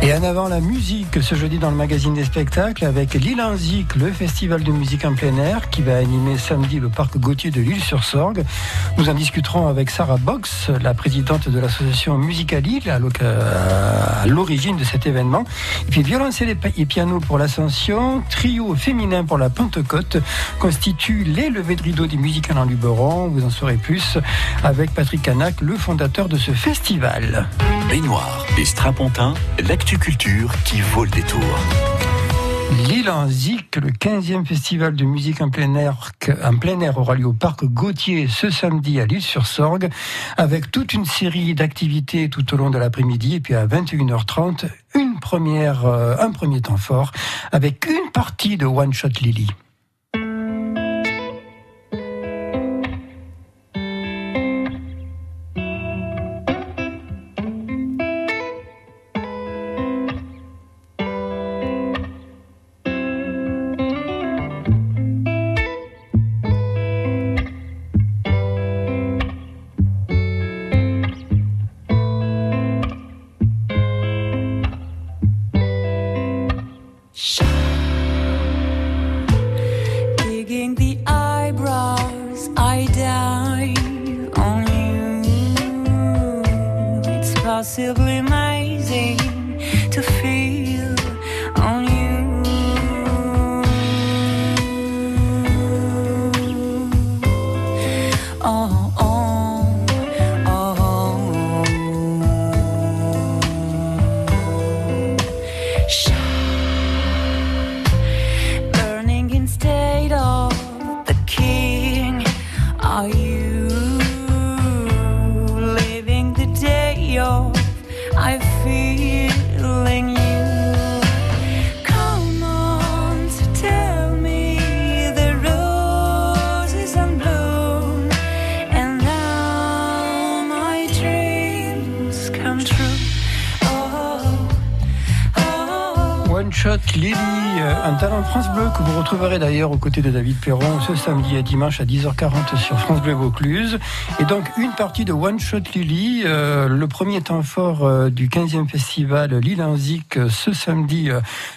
Et en avant la musique ce jeudi dans le magazine des spectacles avec Lille Zik, le festival de musique en plein air qui va animer samedi le parc Gauthier de l'île sur Sorgue. Nous en discuterons avec Sarah Box, la présidente de l'association Musical Lille à l'origine de cet événement. Et puis violoncelle et piano pour l'Ascension, trio féminin pour la Pentecôte constituent les levées de rideau des musiciens en Luberon. Vous en saurez plus avec Patrick Canac, le fondateur de ce festival. Baignoire et strapontin, culture qui vaut le détour. Lille en Zik, le 15e festival de musique en plein air, en plein aura lieu au parc Gauthier ce samedi à Lille-sur-Sorgue, avec toute une série d'activités tout au long de l'après-midi. Et puis à 21h30, une première, euh, un premier temps fort avec une partie de One Shot Lily. you. France Bleu que vous retrouverez d'ailleurs aux côtés de David Perron ce samedi et dimanche à 10h40 sur France Bleu Vaucluse. Et donc une partie de One Shot Lily, euh, le premier temps fort euh, du 15e festival Lille Zik euh, ce samedi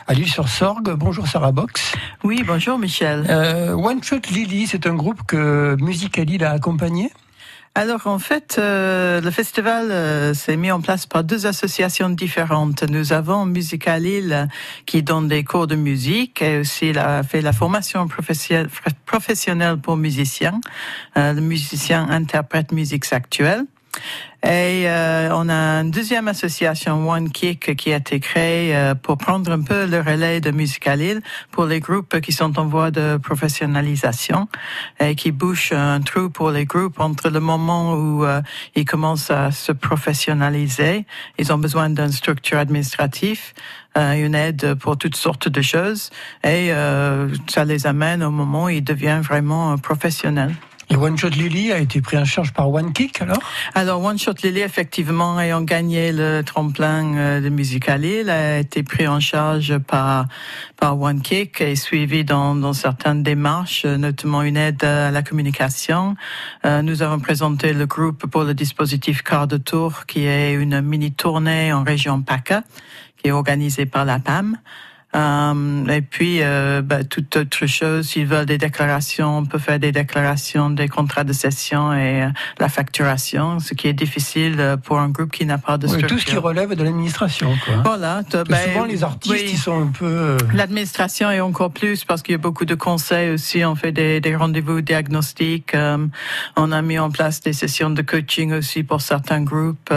à Lille-sur-Sorgue. Bonjour Sarah Box. Oui, bonjour Michel. One Shot Lily, c'est un groupe que Musical a accompagné? Alors en fait, euh, le festival euh, s'est mis en place par deux associations différentes. Nous avons Musical Lille qui donne des cours de musique et aussi a fait la formation professionnelle pour musiciens. Euh, le musicien interprète musique actuelle. Et euh, on a une deuxième association, One Kick, qui a été créée euh, pour prendre un peu le relais de Musical pour les groupes qui sont en voie de professionnalisation et qui bouchent un trou pour les groupes entre le moment où euh, ils commencent à se professionnaliser. Ils ont besoin d'une structure administrative, une aide pour toutes sortes de choses et ça les amène au moment où ils deviennent vraiment professionnels. Et One Shot Lily a été pris en charge par One Kick alors? Alors One Shot Lily effectivement ayant gagné le tremplin euh, de Musical Hill a été pris en charge par par One Kick et suivi dans, dans certaines démarches, notamment une aide à la communication. Euh, nous avons présenté le groupe pour le dispositif Quart de Tour qui est une mini tournée en région PACA qui est organisée par la PAM. Euh, et puis, euh, bah, toute autre chose, s'ils veulent des déclarations, on peut faire des déclarations des contrats de cession et euh, la facturation, ce qui est difficile euh, pour un groupe qui n'a pas de structure. tout ce qui relève de l'administration, quoi. Voilà. Ben, souvent, les artistes, ils sont un peu... L'administration est encore plus parce qu'il y a beaucoup de conseils aussi. On fait des, des rendez-vous diagnostiques. on a mis en place des sessions de coaching aussi pour certains groupes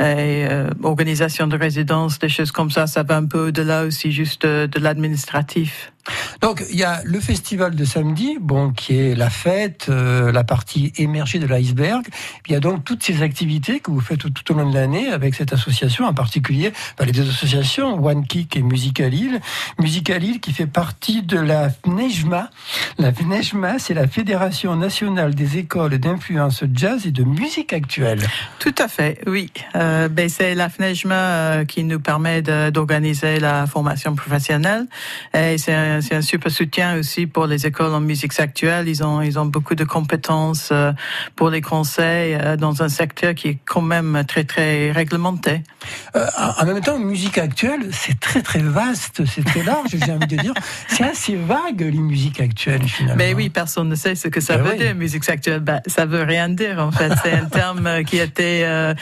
et euh, organisation de résidence, des choses comme ça, ça va un peu de là aussi, juste de l'administratif. Donc il y a le festival de samedi, bon, qui est la fête, euh, la partie émergée de l'iceberg. Il y a donc toutes ces activités que vous faites tout, au long de l'année avec cette association, en particulier les deux associations, One Kick et Musical Hill. Musical Hill qui fait partie de la FNEJMA. La FNEJMA, c'est la Fédération nationale des écoles d'influence jazz et de musique actuelle. Tout à fait, oui. Euh, ben, c'est la FNEJMA euh, qui nous permet d'organiser la formation professionnelle. Et c'est un, c'est un super soutien aussi pour les écoles en musique actuelle. Ils ont, ils ont beaucoup de compétences euh, pour les conseils euh, dans un secteur qui est quand même très, très réglementé. Euh, en même temps, musique actuelle, c'est très, très vaste, c'est très large, j'ai envie de dire. C'est assez vague, les musiques actuelles, finalement. Mais oui, personne ne sait ce que ça Ben veut oui. dire, musique actuelle. Ben, ça veut rien dire, en fait. C'est un terme qui était, euh,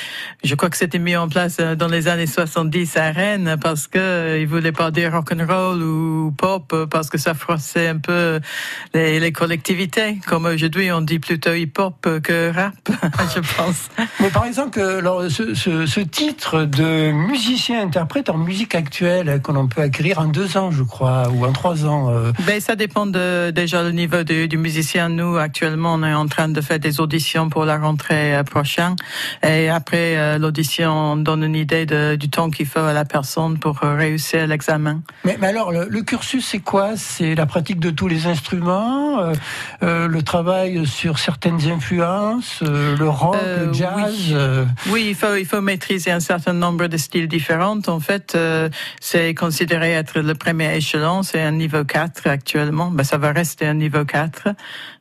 je crois que c'était mis en place dans les années 70 à Rennes parce que ils voulaient pas dire rock and roll ou pop parce que ça froissait un peu les, les collectivités. Comme aujourd'hui, on dit plutôt hip-hop que rap, je pense. Mais par exemple, euh, alors, ce, ce- ce titre de musicien-interprète en musique actuelle que l'on peut acquérir en deux ans, je crois, ou en trois ans. euh, Ben, ça dépend de, déjà le niveau du, du musicien. Nous, actuellement, on est en train de faire des auditions pour la rentrée euh, prochaine. Et après euh, l'audition, on donne une idée de- du temps qu'il faut à la personne pour réussir l'examen. Mais, mais alors, le, le cursus, c'est quoi C'est la pratique de tous les instruments, euh, euh, le travail sur certaines influences, euh, le rock, Euh, le jazz. oui. euh, Oui, il faut, il faut maîtriser un certain nombre de styles différents. En fait, euh, c'est considéré être le premier échelon. C'est un niveau 4 actuellement. Ben, ça va rester un niveau 4.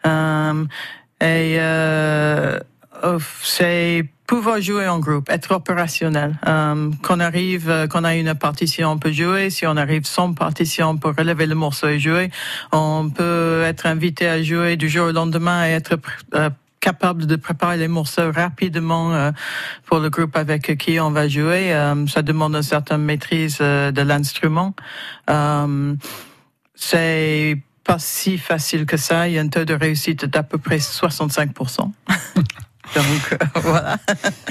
Euh, et euh, c'est pouvoir jouer en groupe, être opérationnel. Euh, qu'on arrive, euh, qu'on a une partition, on peut jouer. Si on arrive sans partition, on peut relever le morceau et jouer. On peut être invité à jouer du jour au lendemain et être euh, capable de préparer les morceaux rapidement pour le groupe avec qui on va jouer. Ça demande une certaine maîtrise de l'instrument. C'est pas si facile que ça. Il y a un taux de réussite d'à peu près 65%. Donc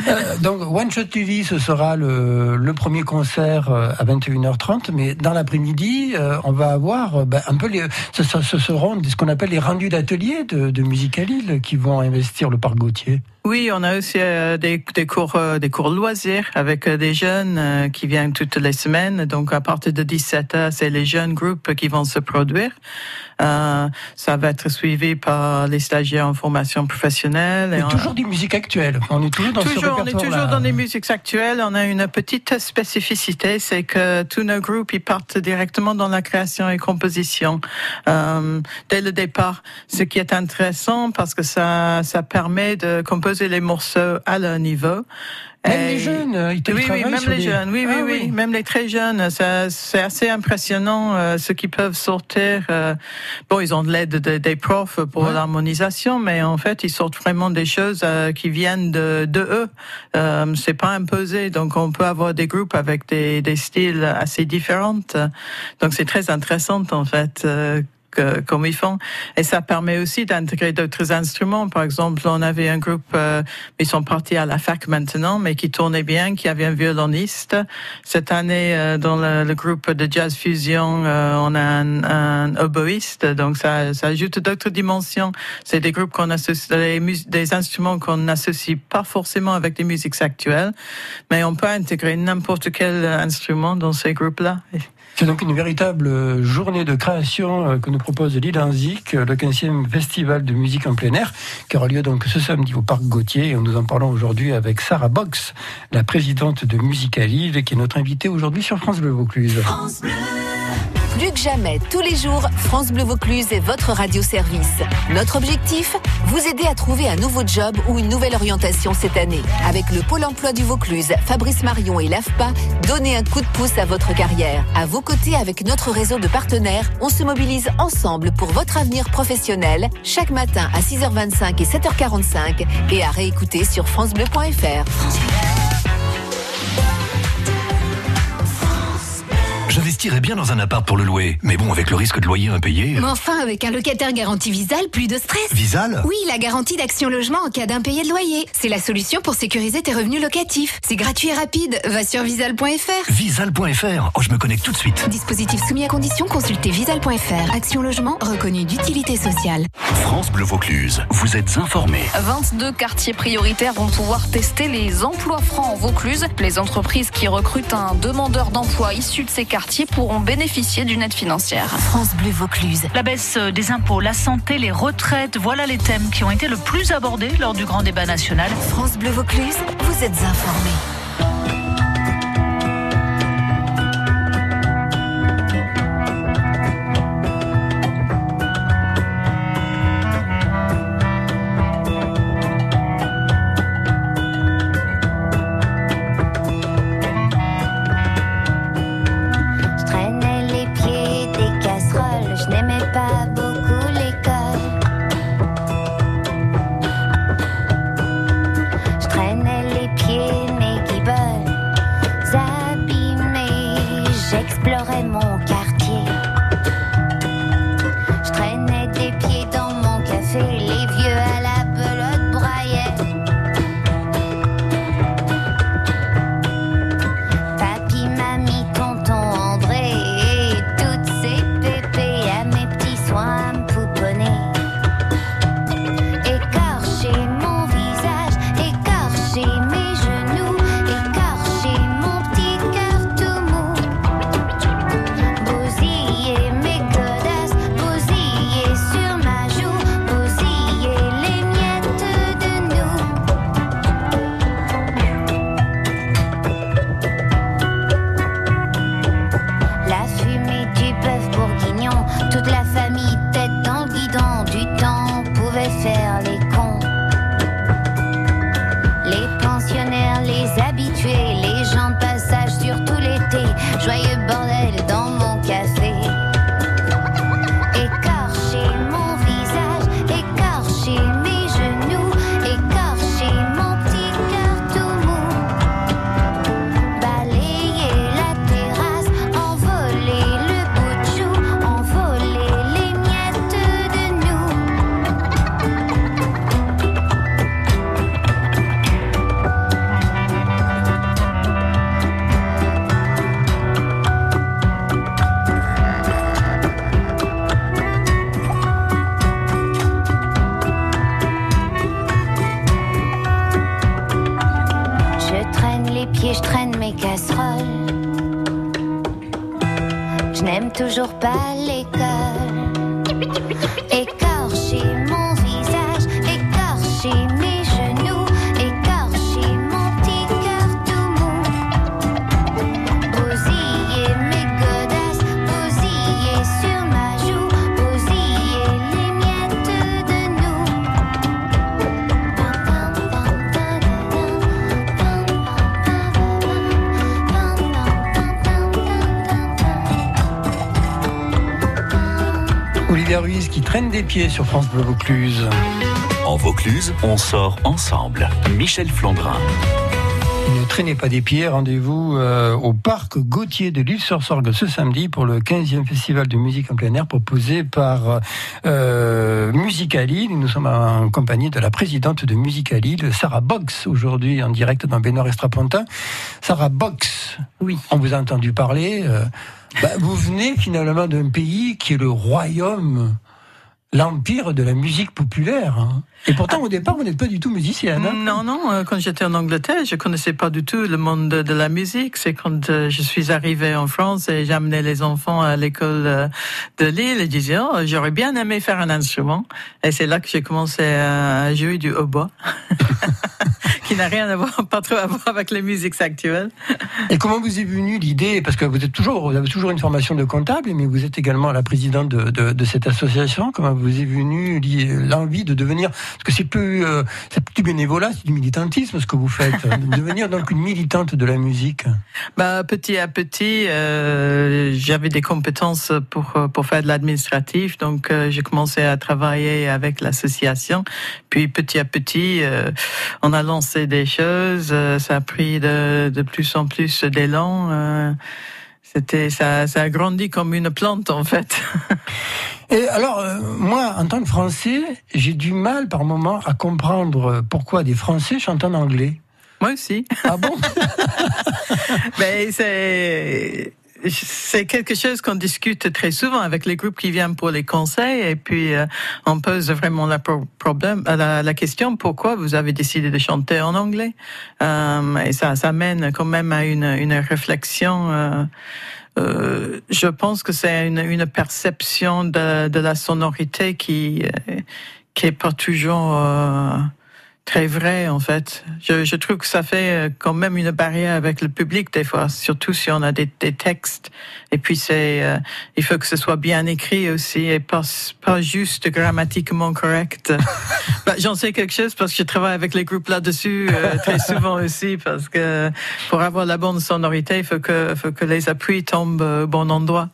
euh, donc, One Shot TV, ce sera le, le premier concert euh, à 21h30, mais dans l'après-midi, euh, on va avoir ben, un peu les. Ce, ce- ce seront ce qu'on appelle les rendus d'atelier de, de musique à Lille qui vont investir le parc Gauthier. Oui, on a aussi euh, des, des cours euh, des cours loisirs avec euh, des jeunes euh, qui viennent toutes les semaines. Donc à partir de 17 h c'est les jeunes groupes qui vont se produire. Euh, ça va être suivi par les stagiaires en formation professionnelle. Mais Et on- toujours des musiques actuelles. On est toujours dans ce Toujours, on est répertoire-là. toujours dans les musiques actuelles. On a une petite spécificité, c'est que tous nos groupes ils partent directement dans la création et composition euh, dès le départ. Ce qui est intéressant parce que ça ça permet de composer les morceaux à leur niveau. Même Et- les jeunes, euh, ils oui, oui, même les des- jeunes, oui, oui, Ah oui, même les très jeunes, ça, c'est assez impressionnant euh, ce qu'ils peuvent sortir. euh, bon, ils ont de l'aide de- des profs pour Ouais. l'harmonisation, mais en fait, ils sortent vraiment des choses euh, qui viennent de, de eux. Euh, c'est pas imposé, donc on peut avoir des groupes avec des, des styles assez différents. Donc c'est très intéressant en fait. Comme ils font. Et ça permet aussi d'intégrer d'autres instruments. Par exemple, on avait un groupe, euh, ils sont partis à la fac maintenant, mais qui tournait bien, qui avait un violoniste. Cette année, euh, dans le, le groupe de jazz fusion, euh, on a un, un oboïste, donc ça, ça ajoute d'autres dimensions. C'est des groupes qu'on associe, des, des instruments qu'on n'associe pas forcément avec les musiques actuelles, mais on peut intégrer n'importe quel instrument dans ces groupes-là. C'est donc une véritable euh, journée de création euh, que nous propose Lille euh, le 15e festival de musique en plein air, qui aura lieu donc ce samedi au Parc Gauthier. Et nous en parlons aujourd'hui avec Sarah Box, la présidente de Musique à Lille, qui est notre invitée aujourd'hui sur France Bleu Vaucluse. Plus que jamais, tous les jours, France Bleu Vaucluse est votre radio-service. Notre objectif Vous aider à trouver un nouveau job ou une nouvelle orientation cette année. Avec le Pôle emploi du Vaucluse, Fabrice Marion et l'AFPA, donnez un coup de pouce à votre carrière. À vos côtés, avec notre réseau de partenaires, on se mobilise ensemble pour votre avenir professionnel, chaque matin à 6h25 et 7h45, et à réécouter sur FranceBleu.fr. J'investirais bien dans un appart pour le louer, mais bon, avec le risque de loyer impayé. Mais enfin, avec un locataire garanti Visal, plus de stress. Visal Oui, la garantie d'action logement en cas d'impayé de loyer. C'est la solution pour sécuriser tes revenus locatifs. C'est gratuit et rapide. Va sur visal.fr. Visal.fr. Oh, je me connecte tout de suite. Dispositif soumis à condition, consultez visal.fr. Action logement reconnu d'utilité sociale. France Bleu Vaucluse, vous êtes informés. 22 quartiers prioritaires vont pouvoir tester les emplois francs en Vaucluse. Les entreprises qui recrutent un demandeur d'emploi issu de ces quartiers pourront bénéficier d'une aide financière. France Bleu Vaucluse. La baisse des impôts, la santé, les retraites, voilà les thèmes qui ont été le plus abordés lors du grand débat national. France Bleu Vaucluse, vous êtes informés. Des pieds sur France Bleu Vaucluse. En Vaucluse, on sort ensemble. Michel Flandrin. Ne traînez pas des pieds, rendez-vous euh, au parc Gauthier de l'île sur Sorgue ce samedi pour le 15e festival de musique en plein air proposé par euh, Musicalil. Nous sommes en compagnie de la présidente de Musicalil, Sarah Box, aujourd'hui en direct dans Bénard Estrapontin. Sarah Box, Oui. on vous a entendu parler. euh, bah, vous venez finalement d'un pays qui est le royaume, l'empire de la musique populaire. hein. Et pourtant, au départ, vous n'êtes pas du tout musicienne. hein. Non, non, euh, quand j'étais en Angleterre, je connaissais pas du tout le monde de, de la musique. C'est quand euh, je suis arrivée en France et j'amenais les enfants à l'école euh, de Lille et je disais, oh, j'aurais bien aimé faire un instrument. Et c'est là que j'ai commencé à jouer du hautbois. qui n'a rien à voir, pas trop à voir avec les musiques actuelles. Et comment vous est venue l'idée Parce que vous êtes toujours, vous avez toujours une formation de comptable, mais vous êtes également la présidente de, de, de cette association. Comment vous est venue l'envie de devenir Parce que c'est plus, euh, du bénévolat, c'est du militantisme ce que vous faites. de devenir donc une militante de la musique. Bah, petit à petit, euh, j'avais des compétences pour euh, pour faire de l'administratif, donc euh, j'ai commencé à travailler avec l'association. Puis petit à petit, on a lancé des choses. ça a pris de de plus en plus d'élan. c'était ça, ça a grandi comme une plante en fait. Et alors, euh, moi, en tant que Français, j'ai du mal par moment à comprendre pourquoi des Français chantent en anglais. Moi aussi. Ah bon? Ben, c'est c'est quelque chose qu'on discute très souvent avec les groupes qui viennent pour les conseils et puis euh, on pose vraiment la pro- problème euh, la, la question pourquoi vous avez décidé de chanter en anglais? Euh, et ça ça mène quand même à une une réflexion euh, euh, je pense que c'est une, une perception de, de la sonorité qui euh, qui est pas toujours euh, très vrai en fait. Je, je trouve que ça fait euh, quand même une barrière avec le public des fois, surtout si on a des, des textes. Et puis c'est, euh, il faut que ce soit bien écrit aussi et pas pas juste grammatiquement correct. bah, J'en sais quelque chose parce que je travaille avec les groupes là-dessus euh, très souvent aussi parce que pour avoir la bonne sonorité, il faut que faut que les appuis tombent au bon endroit.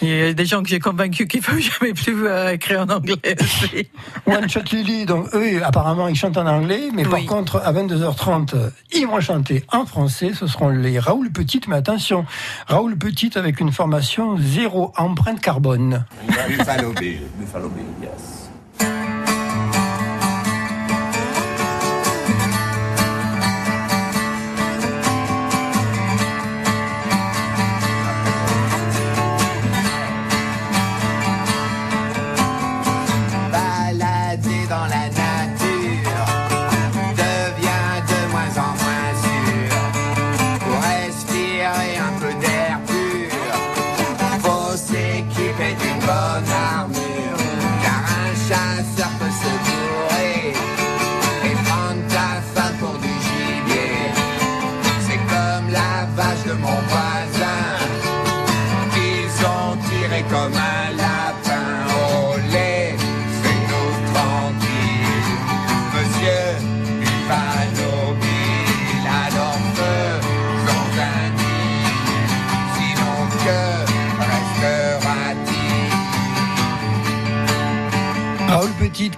Il y a des gens que j'ai convaincus qu'il faut jamais plus euh, écrire en anglais aussi. One Shot Lily, donc eux, apparemment, ils chantent en anglais, mais par contre, à 22h30, euh, ils vont chanter en français. Ce seront les Raoul Petite, mais attention, Raoul Petite avec une formation zéro empreinte carbone. Buffalo Bill. Buffalo Bill, yes.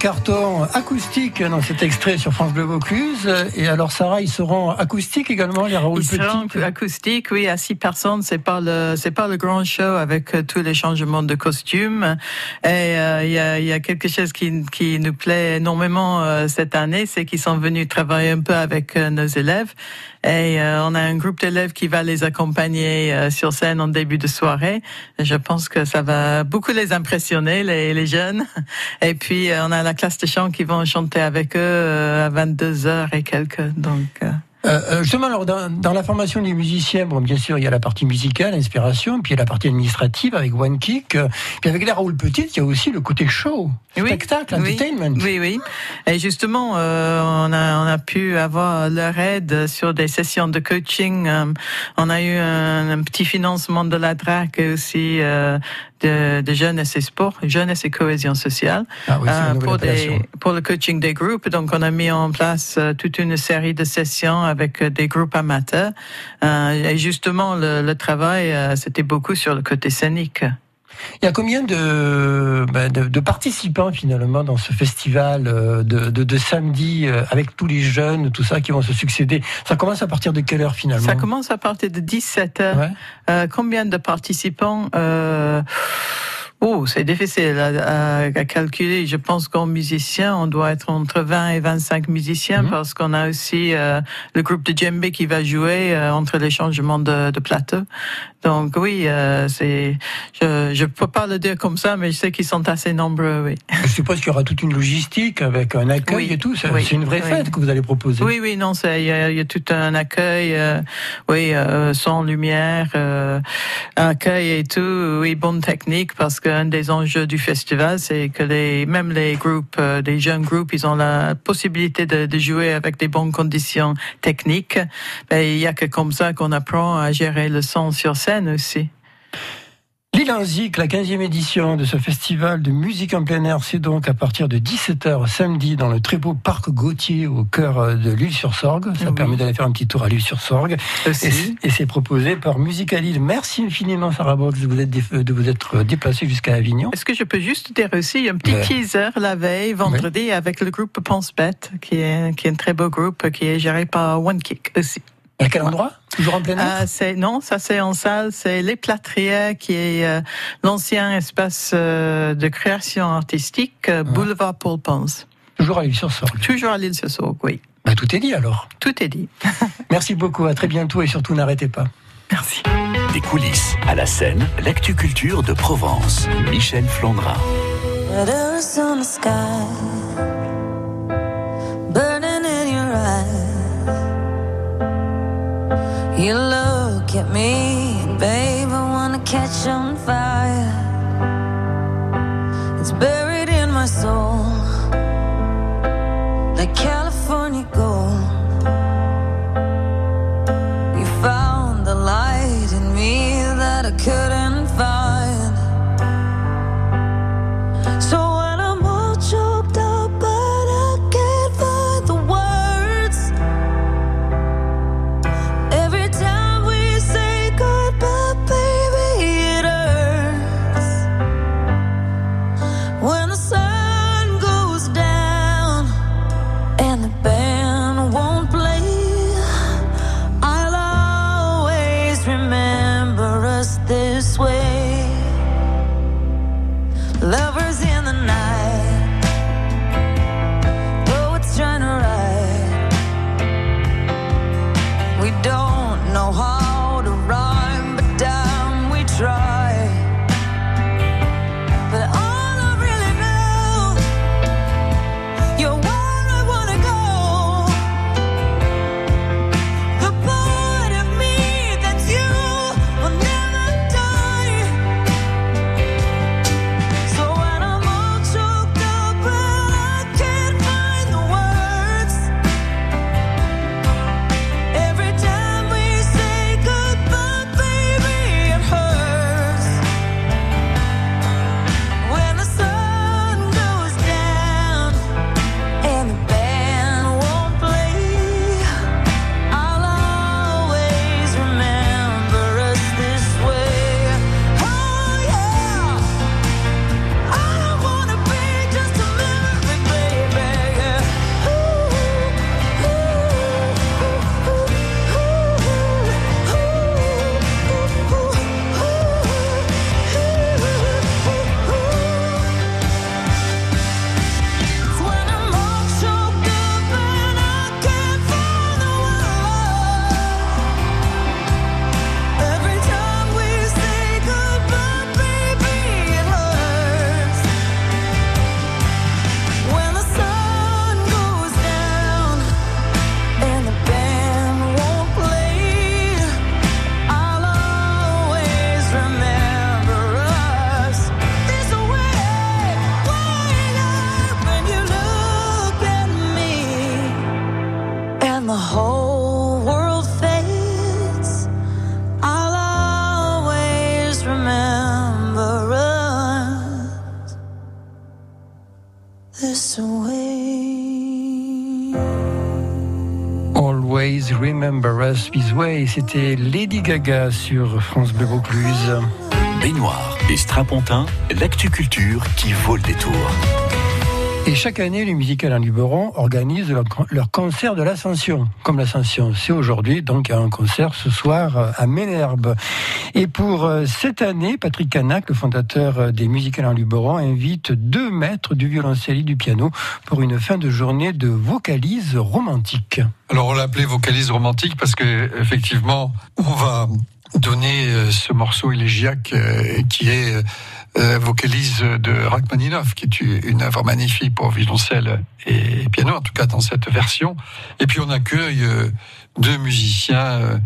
Carton acoustique dans cet extrait sur France Bleu Vaucluse. Et alors, Sarah, ils seront acoustiques également, les Raoul Ils seront Petite acoustiques, oui, à six personnes. C'est pas le, c'est pas le grand show avec euh, tous les changements de costumes. Et euh, il y, a, y a quelque chose qui, qui nous plaît énormément euh, cette année, c'est qu'ils sont venus travailler un peu avec euh, nos élèves. Et euh, on a un groupe d'élèves qui va les accompagner euh, sur scène en début de soirée. Et je pense que ça va beaucoup les impressionner, les, les jeunes. Et puis euh, on a la classe de chant qui vont chanter avec eux euh, à 22 heures et quelques. Donc. euh, Euh, justement, alors, dans, dans la formation des musiciens, bon, bien sûr, il y a la partie musicale, inspiration, puis il y a la partie administrative avec One Kick. euh, puis avec les Raoul Petite, il y a aussi le côté show, Oui. spectacle, Oui, entertainment. Oui, oui. Et justement, euh, on, a, on a pu avoir leur aide sur des sessions de coaching. On a eu un, un petit financement de la DRAC aussi de, de jeunesse et sport, jeunesse et cohésion sociale, Ah oui, euh, pour, des, pour le coaching des groupes. Donc, on a mis en place euh, toute une série de sessions avec euh, des groupes amateurs. Euh, et justement, le, le travail, euh, c'était beaucoup sur le côté scénique. Il y a combien de, ben, de, de participants finalement dans ce festival euh, de, de, de samedi euh, avec tous les jeunes, tout ça qui vont se succéder? Ça commence à partir de quelle heure finalement? Ça commence à partir de 17 heures. Ouais. Euh, combien de participants euh, Oh, c'est difficile à, à- à calculer. Je pense qu'en musicien, on doit être entre 20 et 25 musiciens Mhm. parce qu'on a aussi euh, le groupe de djembé qui va jouer euh, entre les changements de, de plateau. Donc oui, euh, c'est. Je je peux pas le dire comme ça, mais je sais qu'ils sont assez nombreux. Oui. Je suppose qu'il y aura toute une logistique avec un accueil Oui. et tout. C'est Oui. une vraie Oui. fête que vous allez proposer. Oui, oui, non, c'est il y, y a tout un accueil, euh, oui, euh, sans lumière, euh, accueil et tout, oui, bonne technique, parce qu'un des enjeux du festival, c'est que les même les groupes, euh, des jeunes groupes, ils ont la possibilité de, de jouer avec des bonnes conditions techniques. Il y a que comme ça qu'on apprend à gérer le son sur scène aussi. Lille Zik, la 15e édition de ce festival de musique en plein air, c'est donc à partir de 17h samedi dans le très beau parc Gauthier au cœur euh, de l'île-sur-Sorgue. Ça Oui. permet d'aller faire un petit tour à l'île-sur-Sorgue. Et c'est- Et c'est proposé par Musica Lille. Merci infiniment Sarah Box de vous être, de vous être déplacée jusqu'à Avignon. Est-ce que je peux juste dire aussi un petit Ouais. teaser la veille, vendredi, avec le groupe Pense Bête, qui est, qui est un très beau groupe, qui est géré par One Kick aussi. À quel endroit? Toujours en plein air? Ah, c'est non, ça c'est en salle, c'est les Plâtrières qui est euh, l'ancien espace euh, de création artistique, euh, boulevard Paul Ponce. Toujours à l'île-sur-Sorgue. Toujours à l'île sur Sorgue, oui. Bah, tout est dit alors. Tout est dit. Merci beaucoup, à très bientôt et surtout n'arrêtez pas. Merci. Des coulisses à la scène, l'actu culture de Provence. Michel Flandrin. You look at me, babe, I wanna catch on fire. Remember Us This Way. C'était Lady Gaga sur France Bleu Vaucluse. Baignoire et strapontin, l'actu culture qui vaut le détour. Et chaque année, les musicales en Luberon organisent leur, concert de l'Ascension. Comme l'Ascension, c'est aujourd'hui, donc un concert ce soir euh, à Ménherbe. Et pour euh, cette année, Patrick Canac, le fondateur euh, des musicales en Luberon, invite deux maîtres du violoncelle et du piano pour une fin de journée de vocalise romantique. Alors on l'a appelé vocalise romantique parce que effectivement on va donner ce morceau élégiaque qui est euh, vocalise de Rachmaninoff, qui est une œuvre magnifique pour violoncelle et piano, en tout cas dans cette version. Et puis on accueille euh, deux musiciens euh,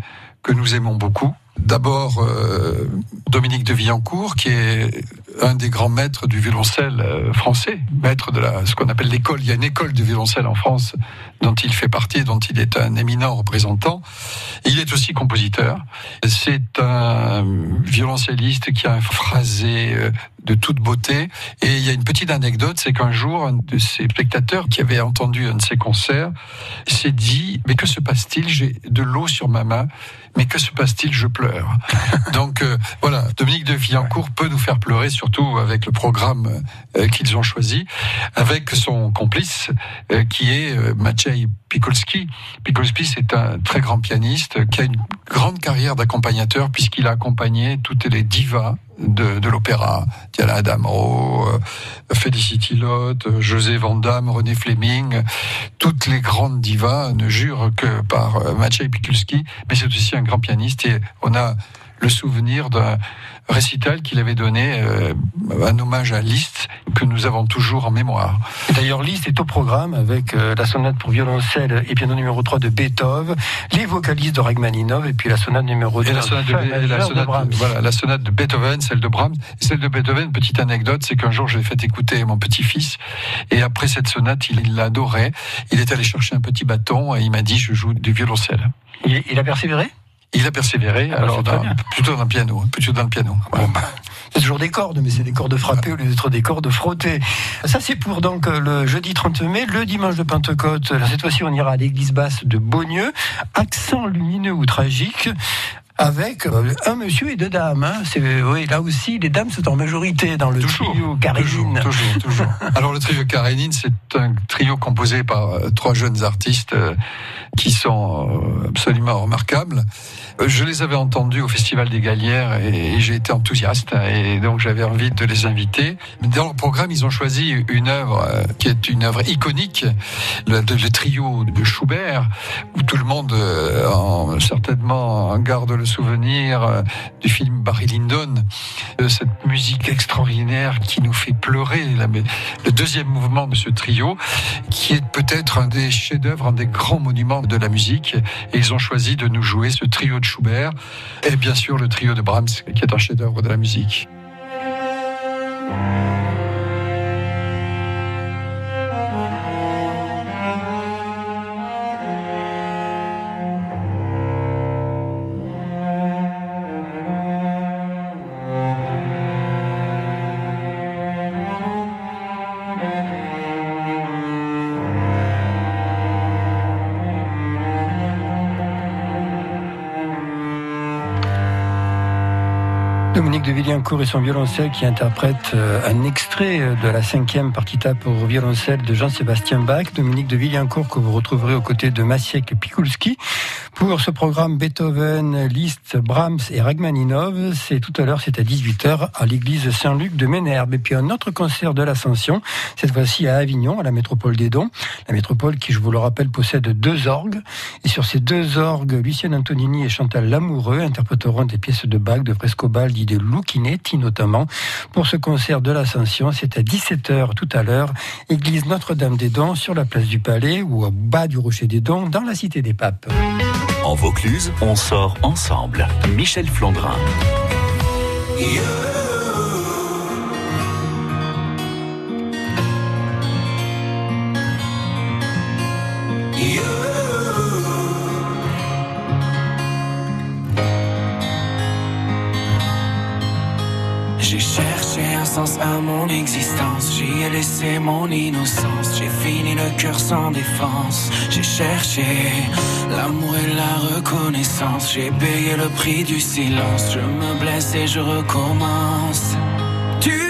que nous aimons beaucoup. D'abord euh, Dominique de Villancourt, qui est un des grands maîtres du violoncelle euh, français, maître de la, ce qu'on appelle l'école. Il y a une école du violoncelle en France dont il fait partie, dont il est un éminent représentant. Il est aussi compositeur. C'est un violoncelliste qui a un phrasé euh, de toute beauté. Et il y a une petite anecdote, c'est qu'un jour, un de ses spectateurs qui avait entendu un de ses concerts s'est dit, mais que se passe-t-il? J'ai de l'eau sur ma main, mais que se passe-t-il? Je pleure. Donc euh, voilà, Dominique de Villancourt peut nous faire pleurer, surtout avec le programme euh, qu'ils ont choisi, avec son complice euh, qui est euh, Maciej Pikulski. Pikulski, c'est un très grand pianiste qui a une grande carrière d'accompagnateur puisqu'il a accompagné toutes les divas de, de l'opéra. Diana Adamro, Felicity Lott, José Van Damme, René Fleming. Toutes les grandes divas ne jurent que par Maciej Pikulski, mais c'est aussi un grand pianiste et on a le souvenir d'un récital qu'il avait donné, euh, un hommage à Liszt, que nous avons toujours en mémoire. D'ailleurs, Liszt est au programme avec euh, la sonate pour violoncelle et piano numéro 3 de Beethoven, les vocalistes de Rachmaninov et puis la sonate numéro 2 Et la sonate de, Be- la de Brahms. voilà, la sonate de Beethoven, celle de Brahms. Et celle de Beethoven, petite anecdote, c'est qu'un jour, je l'ai fait écouter à mon petit-fils. Et après cette sonate, il il l'adorait. Il est allé chercher un petit bâton et il m'a dit, je joue du violoncelle. Il, il a persévéré? Il a persévéré, Ah bah, alors dans- plutôt dans le piano, hein, plutôt dans le piano. C'est toujours des cordes, mais c'est des cordes frappées au lieu d'être des cordes frottées. Ça, c'est pour donc le jeudi 30 mai, le dimanche de Pentecôte. Cette fois-ci, on ira à l'église basse de Beaunieu. Accent lumineux ou tragique. Avec euh, un monsieur et deux dames. hein. C'est oui, là aussi, les dames sont en majorité dans le Toujours, trio Karénine. Toujours, toujours, toujours. Alors le trio Karénine, c'est un trio composé par euh, trois jeunes artistes euh, qui sont euh, absolument remarquables. Euh, Je les avais entendus au Festival des Galières et, et j'ai été enthousiaste et donc j'avais envie de les inviter. Dans leur programme, ils ont choisi une œuvre euh, qui est une œuvre iconique, le, le trio de Schubert, où tout le monde euh, en- certainement en garde le souvenir euh, du film Barry Lyndon, de cette musique extraordinaire qui nous fait pleurer. Le deuxième mouvement de ce trio, qui est peut-être un des chefs-d'œuvre, un des grands monuments de la musique. Et ils ont choisi de nous jouer ce trio de Schubert et bien sûr le trio de Brahms, qui est un chef-d'œuvre de la musique. De Villancourt et son violoncelle qui interprète euh, un extrait euh, de la cinquième partita pour violoncelle de Jean-Sébastien Bach. Dominique de Villancourt que vous retrouverez aux côtés de Maciek Pikulski pour ce programme Beethoven, Liszt, Brahms et Rachmaninov. C'est tout à l'heure, c'est à 18h à l'église Saint-Luc de Ménherbe. Et puis un autre concert de l'Ascension, cette fois-ci à Avignon, à la métropole des Dons. La métropole qui, je vous le rappelle, possède deux orgues. Et sur ces deux orgues, Lucienne Antonini et Chantal Lamoureux interpréteront des pièces de Bach, de Frescobaldi, de Lucinetti notamment. Pour ce concert de l'Ascension, c'est à 17h tout à l'heure, église Notre-Dame des Dons, sur la place du Palais ou au bas du Rocher des Dons, dans la Cité des Papes. En Vaucluse, on sort ensemble. Michel Flandrin. Sens laissé mon innocence. J'ai fini le cœur sans défense. J'ai cherché l'amour et la reconnaissance. J'ai payé le prix du silence. Je me blesse et je recommence. Tu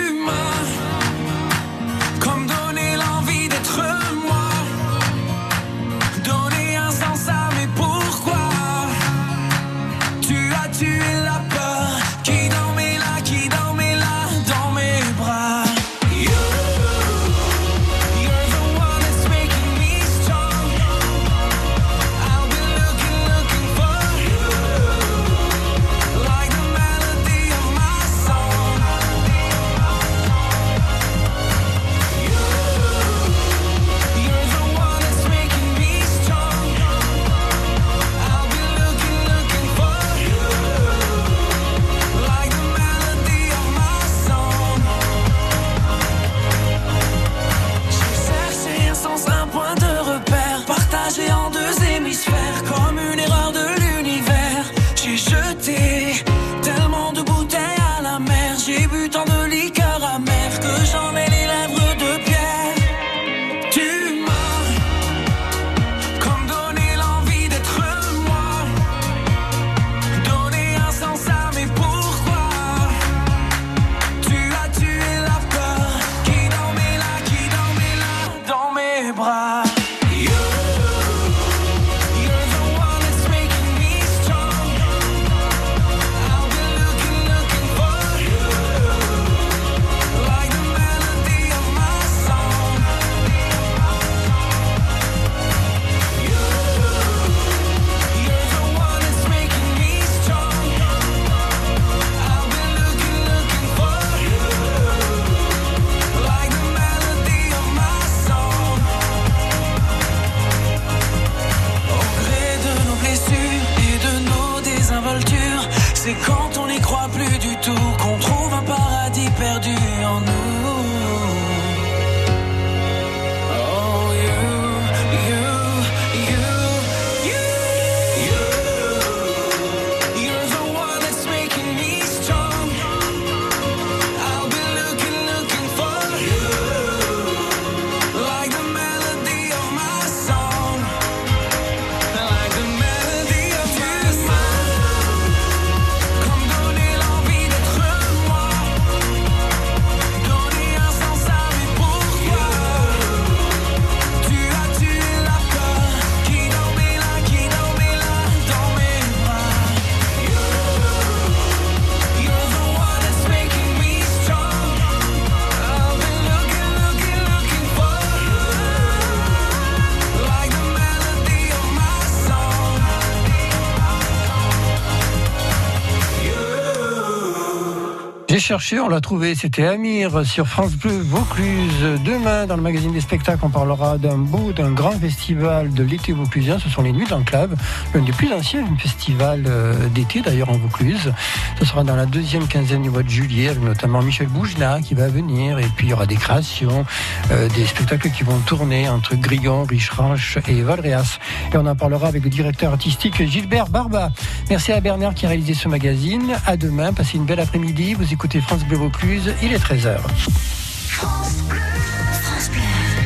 cherché, on l'a trouvé, c'était Amir sur France Bleu Vaucluse. Demain, dans le magazine des spectacles, on parlera d'un beau, d'un grand festival de l'été vauclusien. Ce sont les Nuits d'Enclave, l'un des plus anciens festivals euh, d'été d'ailleurs en Vaucluse. Ce sera dans la deuxième quinzaine du mois de juillet, avec notamment Michel Boujna qui va venir. Et puis il y aura des créations, euh, des spectacles qui vont tourner entre Grillon, Richeranche et Valréas. Et on en parlera avec le directeur artistique Gilbert Barba. Merci à Bernard qui a réalisé ce magazine. À demain, passez une belle après-midi. Vous écoutez France Bleu Vaucluse, il est 13h.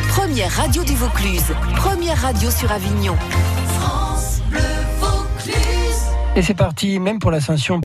Première radio du Vaucluse. Première radio sur Avignon. Et c'est parti, même pour l'ascension.